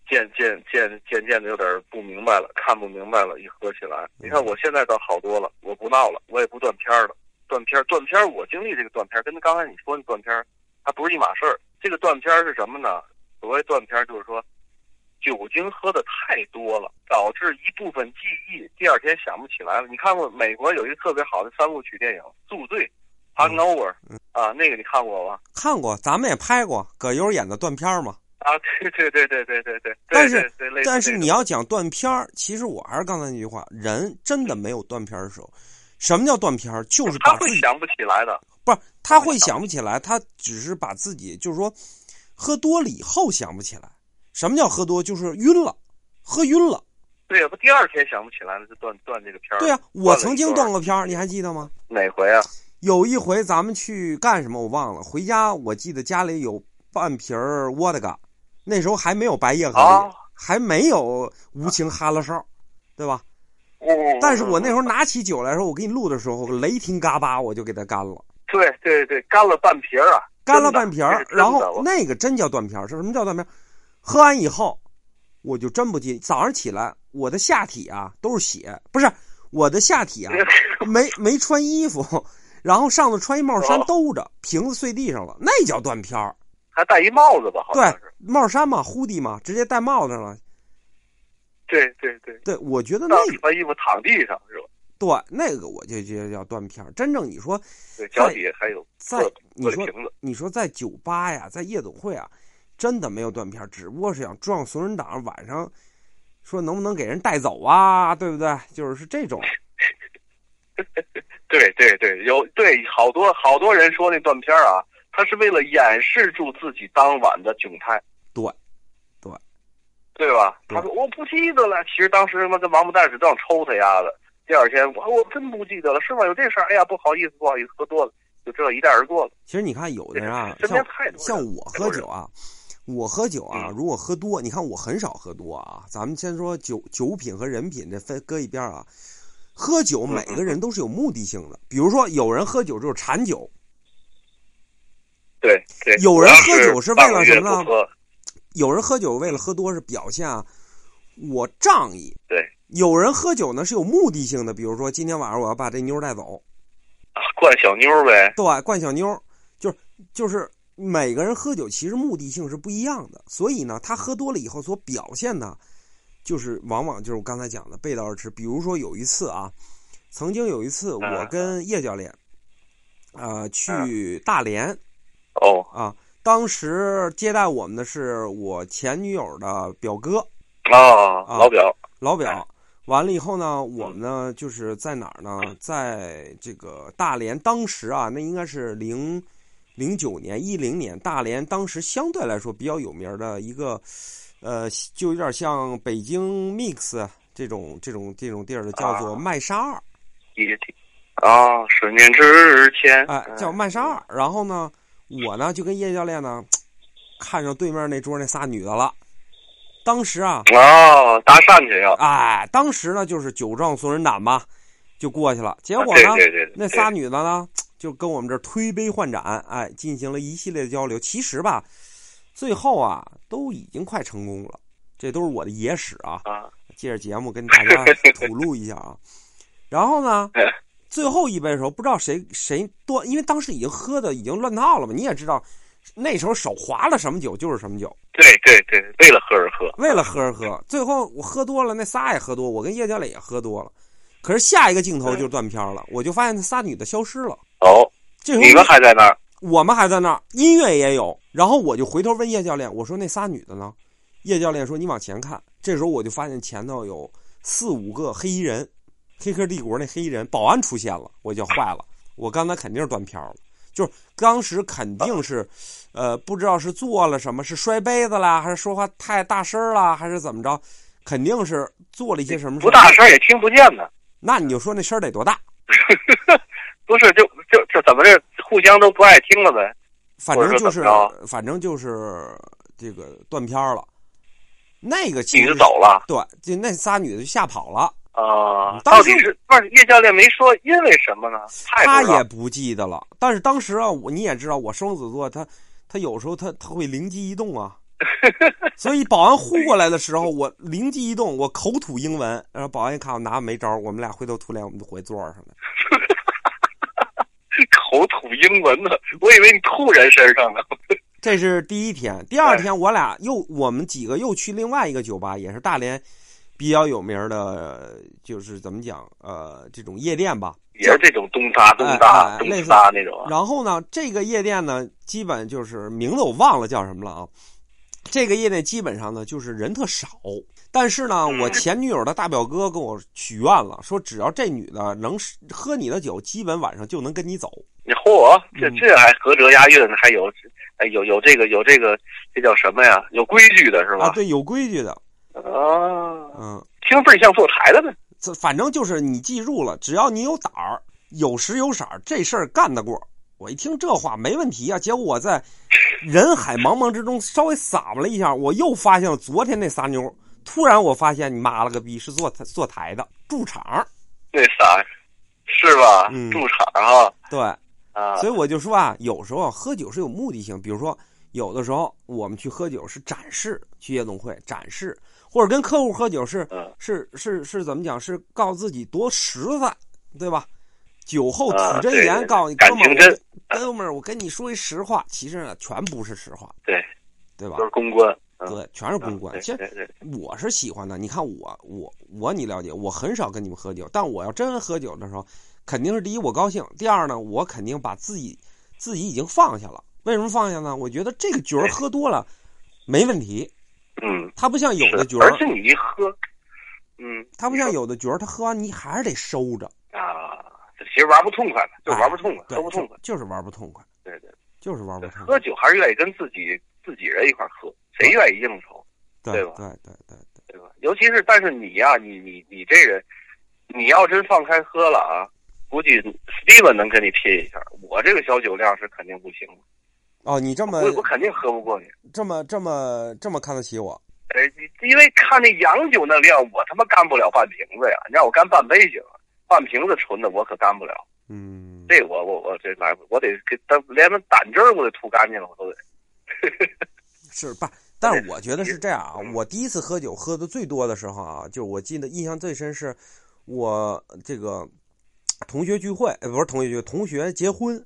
渐渐渐渐渐的有点儿不明白了，看不明白了。一喝起来，你看我现在倒好多了，我不闹了，我也不断片儿了。断片儿，断片儿，我经历这个断片儿，跟刚才你说的断片儿，它不是一码事儿。这个断片儿是什么呢？所谓断片儿，就是说酒精喝的太多了，导致一部分记忆第二天想不起来了。你看过美国有一个特别好的三部曲电影《宿醉》（Hangover） 啊，那个你看过吧？看过，咱们也拍过，葛优演的断片儿嘛。啊，对对对对对对对。但是但是你要讲断片儿，其实我还是刚才那句话，人真的没有断片儿的时候。什么叫断片儿？就是他会想不起来的。不是他会想不起来，他只是把自己就是说喝多了以后想不起来。什么叫喝多？就是晕了，喝晕了。对呀，不第二天想不起来了，就断断这个片儿。对呀、我曾经断过片儿，你还记得吗？哪回啊？有一回咱们去干什么我忘了，回家我记得家里有半瓶儿沃德嘎，那时候还没有白叶和啊，还没有无情哈拉哨，对吧？嗯，但是我那时候拿起酒来说，我给你录的时候，雷霆嘎巴我就给它干了，对对对，干了半瓶儿啊，干了半瓶儿然后那个真叫断片儿。是什么叫断片儿？喝完以后，我就真不记，早上起来我的下体啊都是血，不是我的下体啊 没没穿衣服，然后上头穿一帽衫哦兜着，瓶子碎地上了，那叫断片儿。还戴一帽子吧？好对像是。，帽衫嘛，hoodie 嘛，直接戴帽子上了。对对对，对，我觉得那当个穿衣服躺地上是吧？对那个我就觉得叫断片儿。真正你说对，脚底下还有在你说。你说在酒吧呀，在夜总会啊，真的没有断片儿，只不过是想撞怂人党晚上说能不能给人带走啊，对不对？就是是这种。对对对，有对好多好多人说那断片儿啊，他是为了掩饰住自己当晚的窘态。对，对，对吧？他说我不记得了，其实当时他妈跟王八蛋似的，正抽他丫的。第二天我我真不记得了，是吗？有这事儿？哎呀，不好意思，不好意思，喝多了，就这一带而过了。其实你看，有的人啊，身边像太多像我喝酒啊，我喝酒啊，嗯如果喝多，你看我很少喝多啊。咱们先说酒酒品和人品，这分搁一边啊。喝酒嗯每个人都是有目的性的，比如说有人喝酒就是馋酒，对对，有人喝酒是为了什么呢？有人喝酒为了喝多是表现。啊，我仗义。对。有人喝酒呢是有目的性的，比如说今天晚上我要把这妞带走，啊，灌小妞呗。对，灌小妞，就是就是每个人喝酒其实目的性是不一样的，所以呢，他喝多了以后所表现的，就是往往就是我刚才讲的背道而驰。比如说有一次啊，曾经有一次我嗯跟叶教练，呃，去大连哦啊，当时接待我们的是我前女友的表哥，啊，啊老表老表。完了以后呢，我们呢就是在哪儿呢？在这个大连，当时啊，那应该是零零九年、一零年，大连当时相对来说比较有名的一个，呃，就有点像北京 Mix 这种这种这种地儿的，叫做啊麦沙二，也挺啊，十年之前哎，叫麦沙二。然后呢，我呢就跟叶教练呢看上对面那桌那仨女的了。当时啊，哦，搭讪去要。哎，当时呢就是酒壮怂人胆嘛，就过去了。结果对呢，对对对，那仨女的呢就跟我们这儿推杯换盏，哎，进行了一系列的交流。其实吧，最后啊都已经快成功了，这都是我的野史啊。啊，借着节目跟大家吐露一下啊。然后呢，最后一杯的时候，不知道谁谁端，因为当时已经喝的已经乱套了嘛，你也知道，那时候手划了什么酒就是什么酒。对对对，为了喝而喝。为了喝而喝，最后我喝多了，那仨也喝多，我跟叶教练也喝多了。可是下一个镜头就断片了，我就发现那仨女的消失了。哦，这时候你们还在那儿？我们还在那儿，音乐也有。然后我就回头问叶教练，我说那仨女的呢？叶教练说你往前看。这时候我就发现前头有四五个黑衣人，黑客帝国那黑衣人保安出现了，我就坏了。我刚才肯定是断片了，就是当时肯定是，呃，不知道是做了什么，是摔杯子啦，还是说话太大声了，还是怎么着？肯定是做了一些什么事不大声也听不见呢。那你就说那声儿得多大？不是，就就就怎么着，互相都不爱听了呗？反正就是反正就是这个断片儿了。那个其你实就走了对，就那仨女的就吓跑了，啊？当时到底是不是叶教练没说因为什么呢？太她不知道也不记得了。但是当时啊，我你也知道，我双子座，他他有时候他他会灵机一动啊。所以保安呼过来的时候，我灵机一动，我口吐英文，然后保安一看我拿没招，我们俩灰头土脸，我们就回座上了。口吐英文呢，我以为你吐人身上呢。这是第一天，第二天我俩又我们几个又去另外一个酒吧，也是大连比较有名的，就是怎么讲，呃，这种夜店吧。也是这种东沙东沙东哎哎类似撒那种啊。然后呢，这个夜店呢，基本就是名字我忘了叫什么了啊。这个夜店基本上呢，就是人特少，但是呢，嗯我前女友的大表哥跟我许愿了，说只要这女的能喝你的酒，基本晚上就能跟你走。你嚯，这嗯这还合辙押韵，还有哎有有这个有这个这叫什么呀？有规矩的是吧啊，吧？对，有规矩的，啊，嗯，听倍儿像坐台的呗。这反正就是你记住了，只要你有胆儿、有时有色儿，这事儿干得过。我一听这话没问题啊，结果我在人海茫茫之中稍微撒巴了一下，我又发现了昨天那仨妞。突然我发现你妈了个逼是坐坐台的驻场，那啥，是吧？嗯驻场啊对，啊，所以我就说啊，有时候啊喝酒是有目的性，比如说有的时候我们去喝酒是展示，去夜总会展示，或者跟客户喝酒是嗯是是是怎么讲？是告诉自己多实在，对吧？酒后啊吐真言，告诉你哥们儿，哥们儿，我跟你说一实话，其实呢全不是实话，对，对吧都？是公关。嗯对，全是公关。其实我是喜欢的。你看我我我，你了解，我很少跟你们喝酒，但我要真喝酒的时候，肯定是第一我高兴，第二呢，我肯定把自己自己已经放下了。为什么放下呢？我觉得这个角儿喝多了没问题，嗯，他不像有的是角儿而，且你一喝，嗯，他不像有的角儿，他喝完你还是得收着。啊，这其实玩不痛快的，就玩不痛快，对喝不痛快。就就是玩不痛快，对对就是玩不，痛快。喝酒还是愿意跟自己自己人一块儿喝，谁愿意应酬，对对吧对对对对，对吧？尤其是，但是你呀、你你你这人，你要真放开喝了啊，估计 Steven 能跟你拼一下，我这个小酒量是肯定不行的，哦，你这么我我肯定喝不过你。这么这么这么看得起我，哎，因为看那洋酒那量，我他妈干不了半瓶子呀！你让我干半杯行，半瓶子纯的我可干不了。嗯，这我我我这来不，我得给他连那胆汁儿我得吐干净了，我都得。是不？但是我觉得是这样啊，我第一次喝酒喝的最多的时候啊，就是我记得印象最深是，我这个同学聚会，呃，不是同学聚会，同学结婚，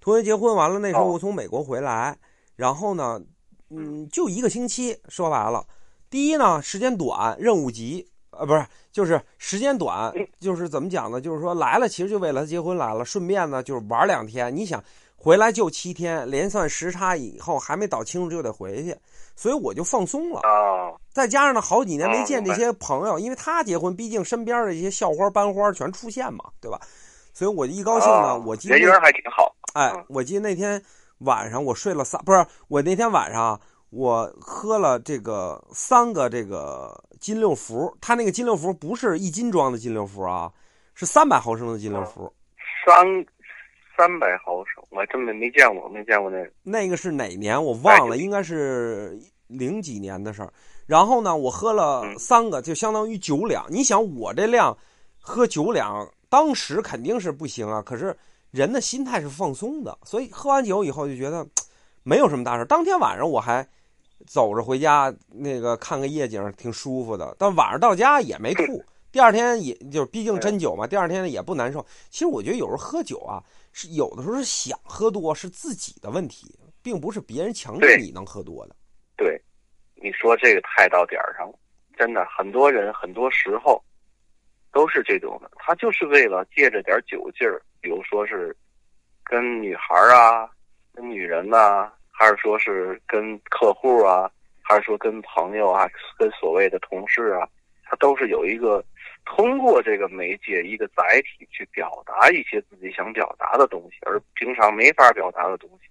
同学结婚完了，那时候哦我从美国回来，然后呢，嗯，就一个星期，说白了，第一呢，时间短，任务急，呃，不是，就是时间短，就是怎么讲呢？就是说来了，其实就为了他结婚来了，顺便呢就是玩两天。你想回来就七天，连算时差以后还没倒清楚就得回去，所以我就放松了。啊，再加上呢，好几年没见这些朋友，因为他结婚，毕竟身边的一些校花班花全出现嘛，对吧？所以我一高兴呢，啊我记得那人缘还挺好。哎嗯，我记得那天晚上我睡了三，不是我那天晚上我喝了这个三个这个金六福，他那个金六福不是一斤装的金六福啊，是三百毫升的金六福。三三百毫升，我还真没没见过，没见过那个。那个是哪年我忘了，哎应该是零几年的事儿。然后呢，我喝了嗯三个，就相当于九两。你想我这量喝九两，当时肯定是不行啊。可是人的心态是放松的，所以喝完酒以后就觉得没有什么大事。当天晚上我还走着回家，那个看个夜景，挺舒服的。但晚上到家也没吐，第二天也就是毕竟真酒嘛，第二天也不难受。其实我觉得有时候喝酒啊，是有的时候是想喝多，是自己的问题，并不是别人强制你能喝多的。对，你说这个太到点儿上了，真的，很多人很多时候都是这种的，他就是为了借着点酒劲儿，比如说是跟女孩啊，跟女人呐、还是说是跟客户啊，还是说跟朋友啊，跟所谓的同事啊，他都是有一个通过这个媒介一个载体去表达一些自己想表达的东西，而平常没法表达的东西。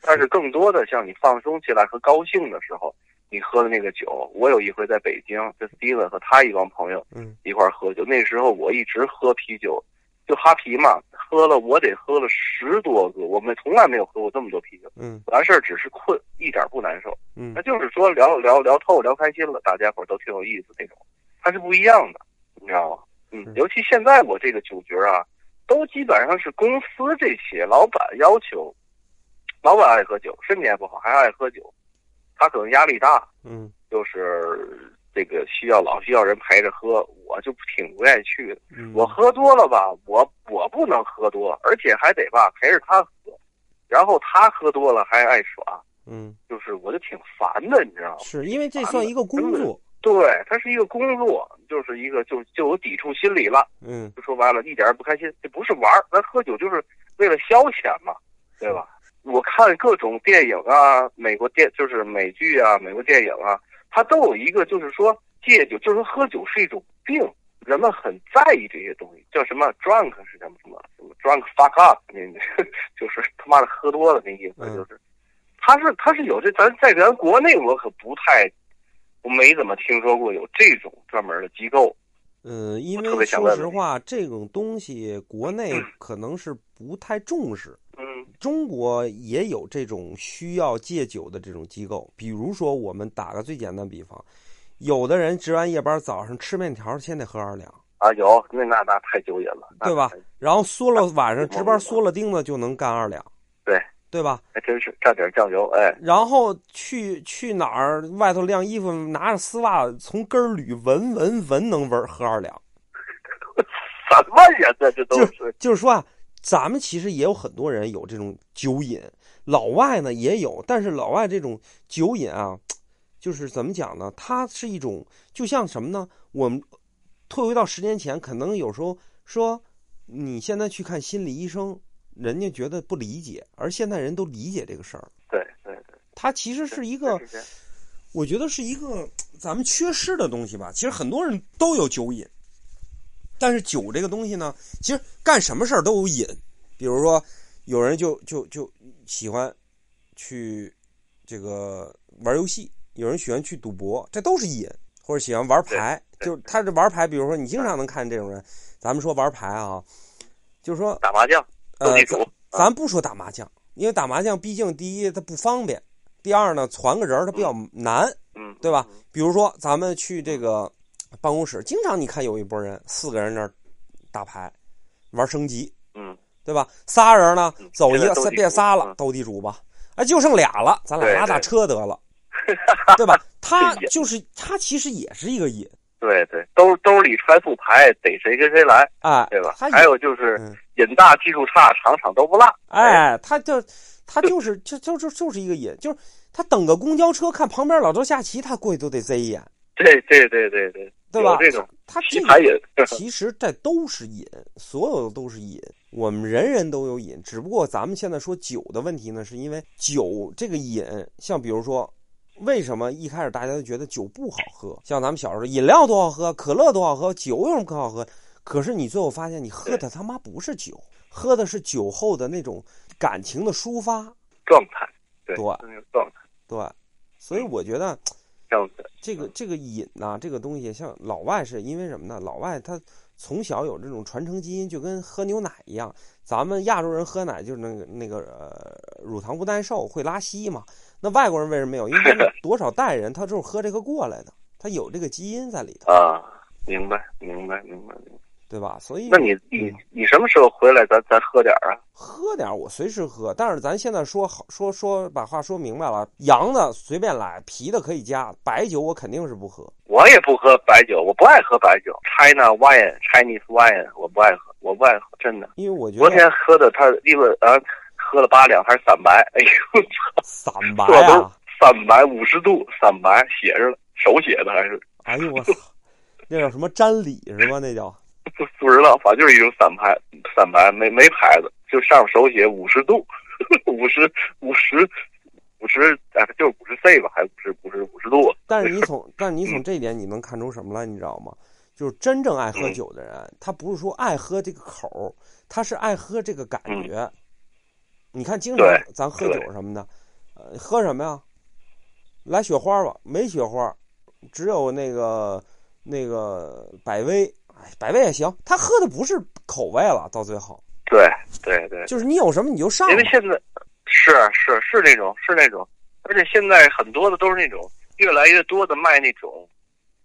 但是更多的像你放松起来和高兴的时候，你喝的那个酒，我有一回在北京跟 Steven 和他一帮朋友嗯一块儿喝酒，那时候我一直喝啤酒，就哈啤嘛，喝了我得喝了十多个，我们从来没有喝过这么多啤酒。嗯完事儿只是困，一点不难受。嗯那就是说聊聊聊透聊开心了，大家伙儿都挺有意思那种，它是不一样的，你知道吗？嗯，尤其现在我这个酒局啊，都基本上是公司这些老板要求，老板爱喝酒，身体也不好，还爱喝酒，他可能压力大，嗯就是这个需要老需要人陪着喝，我就挺不愿意去的。嗯，我喝多了吧，我我不能喝多，而且还得吧陪着他喝，然后他喝多了还爱耍，嗯就是我就挺烦的，你知道吗？是因为这算一个工作。对，它是一个工作，就是一个就就有抵触心理了。嗯就说白了，一点儿也不开心。这不是玩儿，咱喝酒就是为了消遣嘛，对吧？我看各种电影啊，美国电就是美剧啊，美国电影啊，它都有一个就是说戒酒，就是说喝酒是一种病，人们很在意这些东西，叫什么 drunk 是什么什么什么 drunk fuck up，那 就是他妈的喝多了那意思，嗯就是，他是他是有这，咱在咱国内我可不太，我没怎么听说过有这种专门的机构。嗯，因为说实话，这种东西国内可能是不太重视。嗯中国也有这种需要戒酒的这种机构，比如说我们打个最简单比方，有的人值完夜班早上吃面条先得喝二两，啊，有那那那太久远了，对吧？然后缩了晚上啊值班缩了钉子就能干二两，对，对吧？还真是蘸点酱油，哎，然后去去哪儿外头晾衣服，拿着丝袜从根儿捋闻闻闻能闻喝二两。什么人呢这都是就是说啊，咱们其实也有很多人有这种酒瘾，老外呢也有，但是老外这种酒瘾啊，就是怎么讲呢？它是一种，就像什么呢？我们退回到十年前，可能有时候说你现在去看心理医生，人家觉得不理解，而现在人都理解这个事儿。对对对，它其实是一个，我觉得是一个咱们缺失的东西吧。其实很多人都有酒瘾，但是酒这个东西呢，其实干什么事儿都有瘾，比如说有人就就就喜欢去这个玩游戏，有人喜欢去赌博，这都是瘾，或者喜欢玩牌，就是他这玩牌，比如说你经常能看见这种人，咱们说玩牌啊，就是说打麻将、斗地主，咱不说打麻将，因为打麻将毕竟第一它不方便，第二呢传个人它比较难，嗯，对吧？比如说咱们去这个办公室，经常你看有一拨人四个人那儿打牌，玩升级，嗯，对吧？仨人呢嗯走一个现在斗地主别仨了嗯，斗地主吧，哎，就剩俩了，咱俩对拉大车得了，对吧？他就是他其实也是一个瘾，对对，兜兜里揣副牌，逮谁跟谁来，哎，对吧？还有就是嗯瘾大技术差，场场都不落。哎，他就他就是 就就就就是一个瘾，就是他等个公交车看旁边老头下棋，他过去都得贼一眼，对对对对对，对吧？这种他这个棋牌瘾，其实这都是瘾，所有的都是瘾。我们人人都有瘾，只不过咱们现在说酒的问题呢，是因为酒这个瘾，像比如说，为什么一开始大家都觉得酒不好喝？像咱们小时候，饮料多好喝，可乐多好喝，酒有什么可好喝？可是你最后发现，你喝的他妈不是酒，喝的是酒后的那种感情的抒发。状态，对，那个状态，对，所以我觉得这个这个瘾呐、这个东西，像老外是因为什么呢？老外他从小有这种传承基因，就跟喝牛奶一样。咱们亚洲人喝奶就是那个那个呃乳糖不耐受，会拉稀嘛。那外国人为什么没有？因为他们 多少代人他就是喝这个过来的，他有这个基因在里头，啊，明白，明白，明白，明白。对吧？所以那你你嗯你什么时候回来？咱咱喝点儿啊？喝点儿我随时喝，但是咱现在说好说说把话说明白了，洋的随便来，啤的可以加，白酒我肯定是不喝。我也不喝白酒，我不爱喝白酒，China wine、Chinese wine，我不爱喝，我不爱喝，真的。因为我觉昨天喝的，他一个啊，喝了八两还是散白，哎呦，操！散白啊，散白五十度，散白写着了，手写的还是哎呦我操，那叫什么沾里是吧？那叫 不不知道，反正就是一种散牌，散牌没没牌子，就上面手写五十度，五十五十五十，哎，就是五十 C 吧，还不是不是五十度啊？但是你 从，但是你从这一点你能看出什么来？你知道吗？就是真正爱喝酒的人，他不是说爱喝这个口，他是爱喝这个感觉。你看，经常咱喝酒什么的，呃，喝什么呀？来雪花吧，没雪花，只有那个那个百威，哎，百威也行。他喝的不是口味了，到最后对对对，就是你有什么你就上因为现在是是是那种是那种，而且现在很多的都是那种越来越多的卖那种，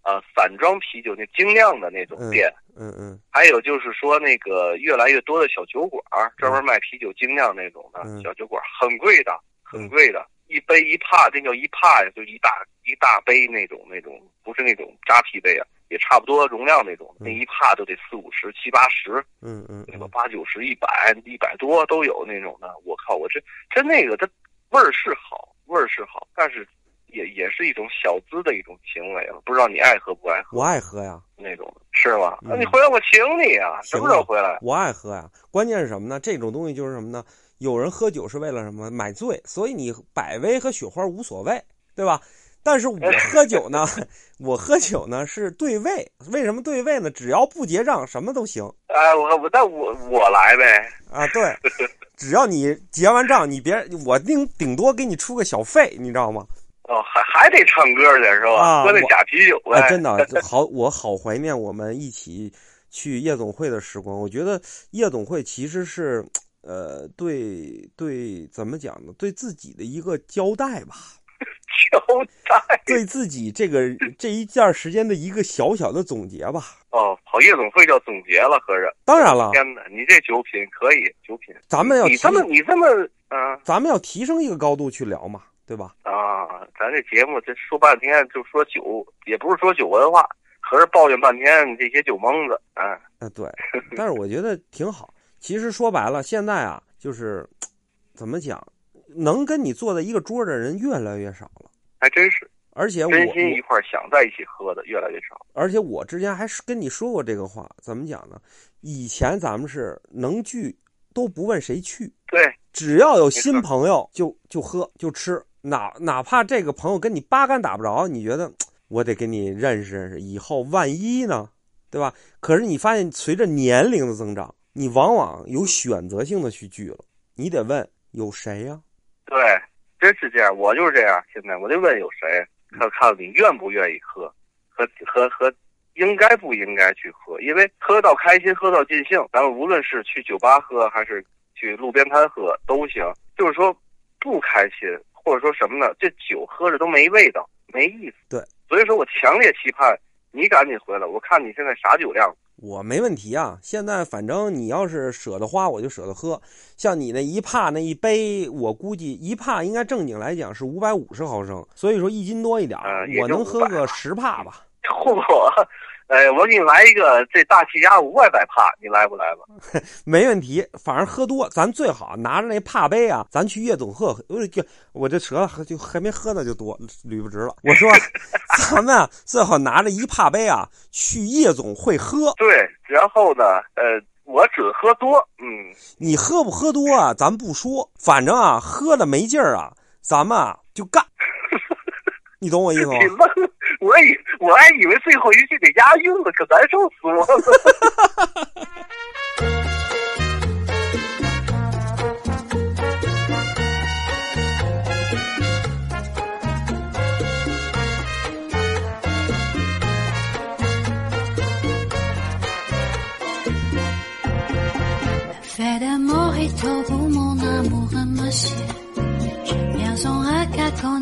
呃，散装啤酒那精酿的那种嗯店，嗯嗯还有就是说那个越来越多的小酒馆专门卖啤酒精酿那种的、嗯小酒馆，很贵的，很贵的，一杯一帕，那叫一帕呀，就一大一大杯那种那种，不是那种扎啤杯啊，也差不多容量那种，嗯那一帕都得四五十、七八十，嗯嗯对吧？嗯，八九十、一百、一百多都有那种的。我靠，我这真那个，它味儿是好，味儿是好，但是也也是一种小资的一种行为了。不知道你爱喝不爱喝我爱喝呀。那种，是吗？那、嗯你回来我请你啊，什么时候啊回来？我爱喝呀，关键是什么呢？这种东西就是什么呢？有人喝酒是为了什么？买醉，所以你百威和雪花无所谓，对吧？但是我喝酒呢，我喝酒呢是对位，为什么对位呢？只要不结账，什么都行哎，我我那我我来呗。啊。对，只要你结完账，你别我顶顶多给你出个小费，你知道吗？哦，还还得唱歌去是吧？啊喝那假啤酒呗。哎，真的 好，我好怀念我们一起去夜总会的时光。我觉得夜总会其实是，呃，对对，怎么讲呢？对自己的一个交代吧，交代。对 自己这个这一段时间的一个小小的总结吧。哦，跑夜总会叫总结了，合着。当然了，天哪，你这酒品可以，酒品。咱们要提你这么你这么啊。咱们要提升一个高度去聊嘛，对吧？啊，咱这节目这说半天就说酒，也不是说酒文化，合着抱怨半天这些酒蒙子啊。啊，对，但是我觉得挺好。其实说白了，现在啊，就是怎么讲，能跟你坐在一个桌的人越来越少了，还真是，而且我真心一块想在一起喝的越来越少。而且我之前还是跟你说过这个话，怎么讲呢？以前咱们是能聚都不问谁去，对，只要有新朋友就就喝就吃，哪哪怕这个朋友跟你八竿打不着，你觉得我得跟你认识认识，以后万一呢，对吧？可是你发现，随着年龄的增长，你往往有选择性的去聚了。你得问有谁呀？对，真是这样。我就是这样。现在我得问有谁，看看你愿不愿意喝，和和和应该不应该去喝。因为喝到开心，喝到尽兴，咱们无论是去酒吧喝，还是去路边摊喝都行。就是说不开心，或者说什么呢？这酒喝着都没味道，没意思。对，所以说我强烈期盼你赶紧回来。我看你现在啥酒量？我没问题啊。现在反正你要是舍得花，我就舍得喝。像你那一帕那一杯，我估计一帕应该正经来讲是五百五十毫升，所以说一斤多一点，我能喝个十帕吧。嚯！哎，我给你来一个这大气压五百百帕，你来不来吧？没问题，反正喝多，咱最好拿着那帕杯啊，咱去夜总会。我就我这舌头就还没喝呢就多捋不直了。我说，咱们最好拿着一帕杯啊去夜总会喝。对，然后呢，呃，我只喝多，嗯，你喝不喝多啊？咱不说，反正啊，喝的没劲儿啊，咱们啊就干。你懂我意思吗？你愣，我以我还以为最后一句得押韵了，可难受死我了。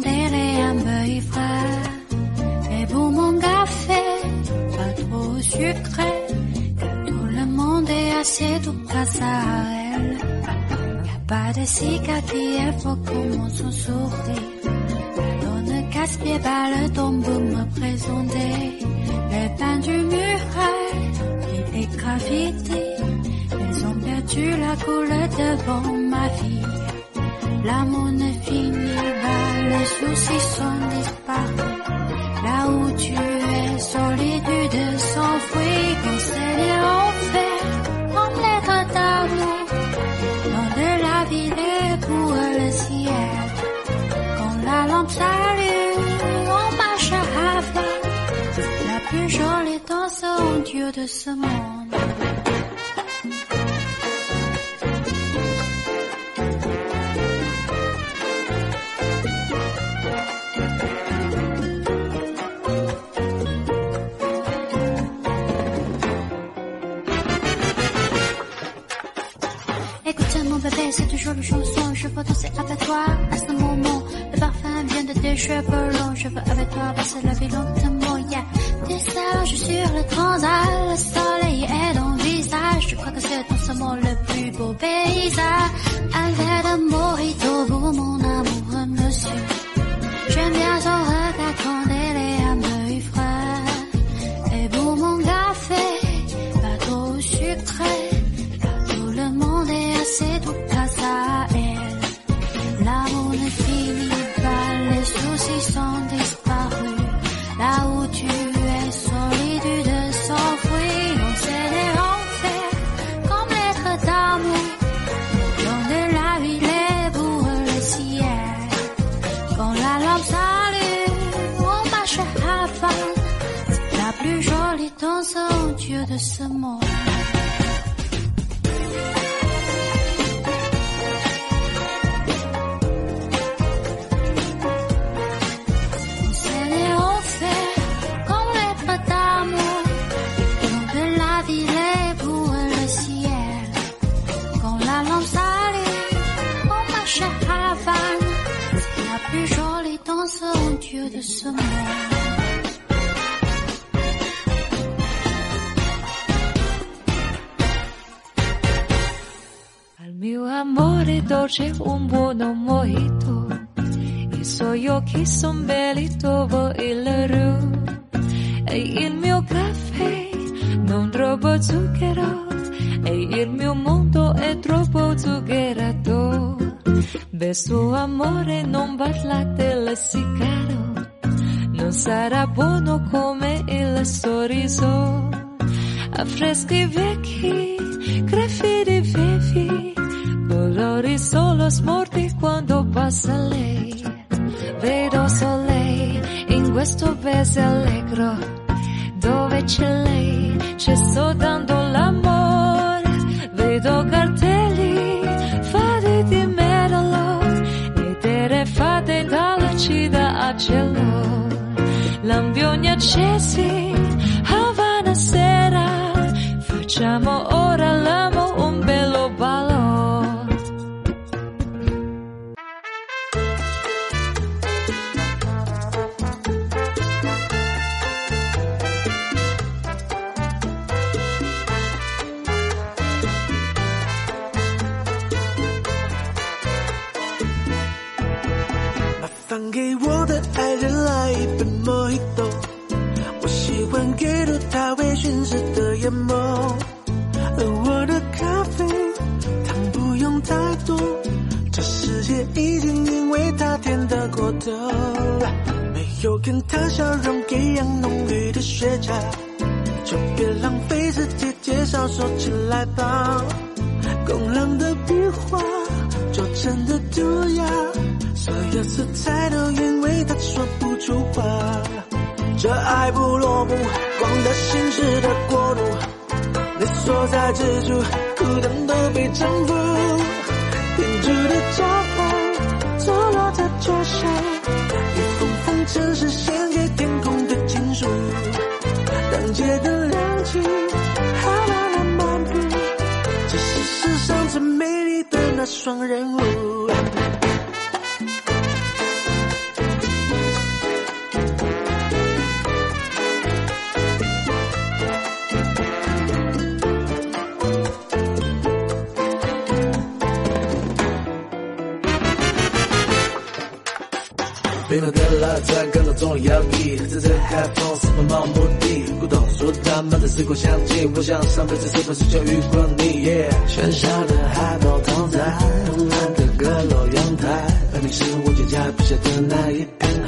Elle est un peu frais. Et pour mon café, pas trop sucré, que tout le monde est assez tout grâce à elle. Y a pas de cicatrice, faut qu'on son sourire. Alors ne gaspille pas le pour me présenter. Les pains du muraille et les graffitis, ils ont perdu la couleur devant ma vie. L'amour ne finit pas, les soucis sont disparus. Là où tu es, solitude s'enfuit, conseiller en fait, comme lettre d'amour. Dans de la ville et pour le ciel. Quand la lampe s'allume, on marche à. La plus jolie danse au Dieu de ce monde. Le chanson, je veux danser avec toi à ce moment. Le parfum vient de tes cheveux longs, je veux avec toi passer la vie lentement, yeah. Des je sur le transat, le soleil est dans le visage, je crois que c'est en ce moment le plus beau paysage. Avec un mojito pour mon amoureux monsieur. J'aime bien son dolce un buono mojito, i suoi occhi son belli dopo il ru, e il mio caffè non troppo zucchero, e il mio mondo è troppo zuccherato. Beso amore non parlate le sigaro, non sarà buono come il sorriso. Affreschi vecchi, graffiti vivi, colori solo smorti quando passa lei. Vedo solo lei in questo paese allegro, dove c'è lei, c'è soltanto l'amore. Vedo cartelli fatti di metallo e terre fatte dalla cida a cielo. Lampioni accesi, Havana sera, facciamo ora 给我的爱人来一杯摩卡，我喜欢看着他微醺时的眼眸，而我的咖啡糖不用太多，这世界已经因为它甜得过头。没有跟他笑容一样浓郁的雪茄，就别浪费时间介绍，说起来吧。工人的笔画做成的涂鸦，所有色彩都因为他说不出话。这爱不落幕，光的心事的国度，你所在之处，孤单都被征服。天主的招牌，坐落在桌上，一封封城市献给天空的情书。当街灯亮起，还慢慢漫步，这是世上最美丽的那双人舞。冰冷的拉赞，感到重力摇曳，在这海风四分盲目的古董书他们在时光相近，我想上辈子是不是就遇过你？喧嚣的海报躺在慵懒的阁楼阳台，而你是我脚下笔下的那一片